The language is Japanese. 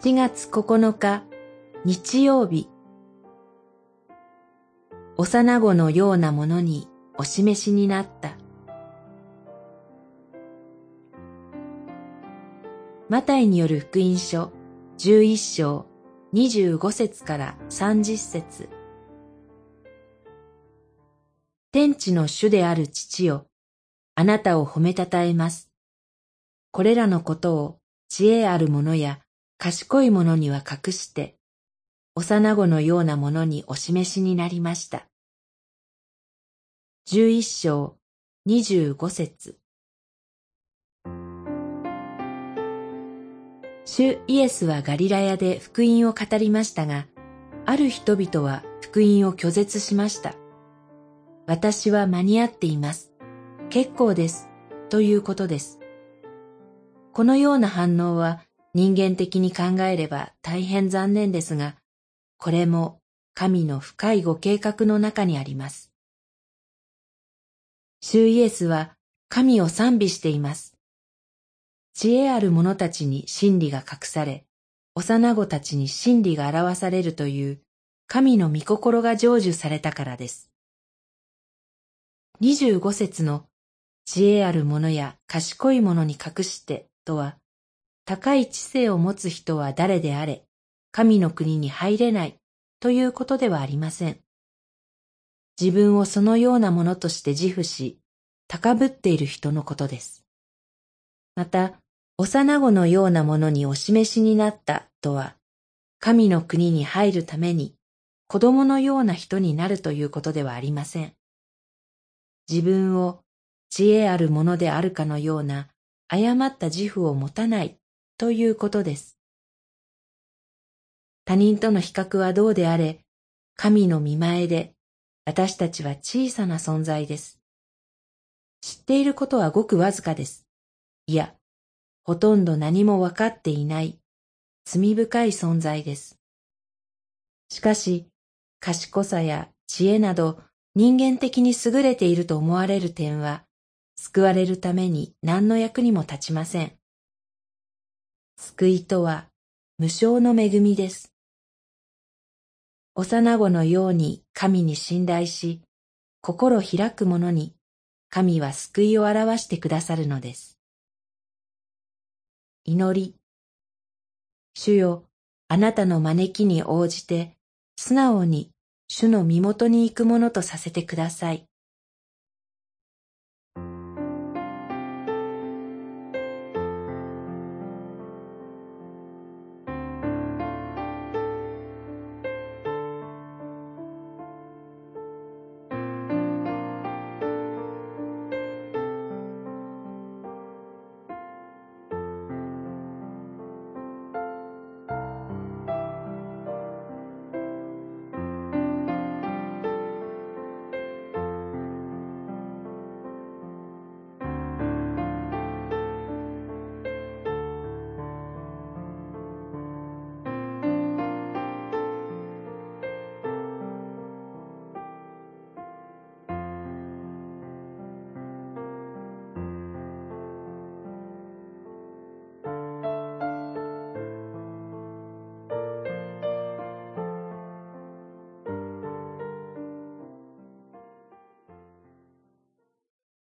7月9日日曜日。幼子のようなものにお示しになった。マタイによる福音書11章25節から30節。天地の主である父よ、あなたを褒めたたえます。これらのことを知恵ある者や賢い者には隠して、幼子のようなものにお示しになりました。十一章二十五節主イエスはガリラヤで福音を語りましたが、ある人々は福音を拒絶しました。私は間に合っています。結構です。ということです。このような反応は人間的に考えれば大変残念ですが、これも神の深いご計画の中にあります。主イエスは神を賛美しています。知恵ある者たちに真理が隠され、幼子たちに真理が表されるという神の御心が成就されたからです。25節の知恵ある者や賢い者に隠してとは、高い知性を持つ人は誰であれ、神の国に入れないということではありません。自分をそのようなものとして自負し、高ぶっている人のことです。また、幼子のようなものにお示しになったとは、神の国に入るために子供のような人になるということではありません。自分を知恵あるものであるかのような誤った自負を持たないということです。他人との比較はどうであれ、神の見前で私たちは小さな存在です。知っていることはごくわずかです。いや、ほとんど何もわかっていない罪深い存在です。しかし、賢さや知恵など人間的に優れていると思われる点は救われるために何の役にも立ちません。救いとは無償の恵みです。幼子のように神に信頼し、心開く者に神は救いを表してくださるのです。祈り。主よ、あなたの招きに応じて、素直に主の身元に行くものとさせてください。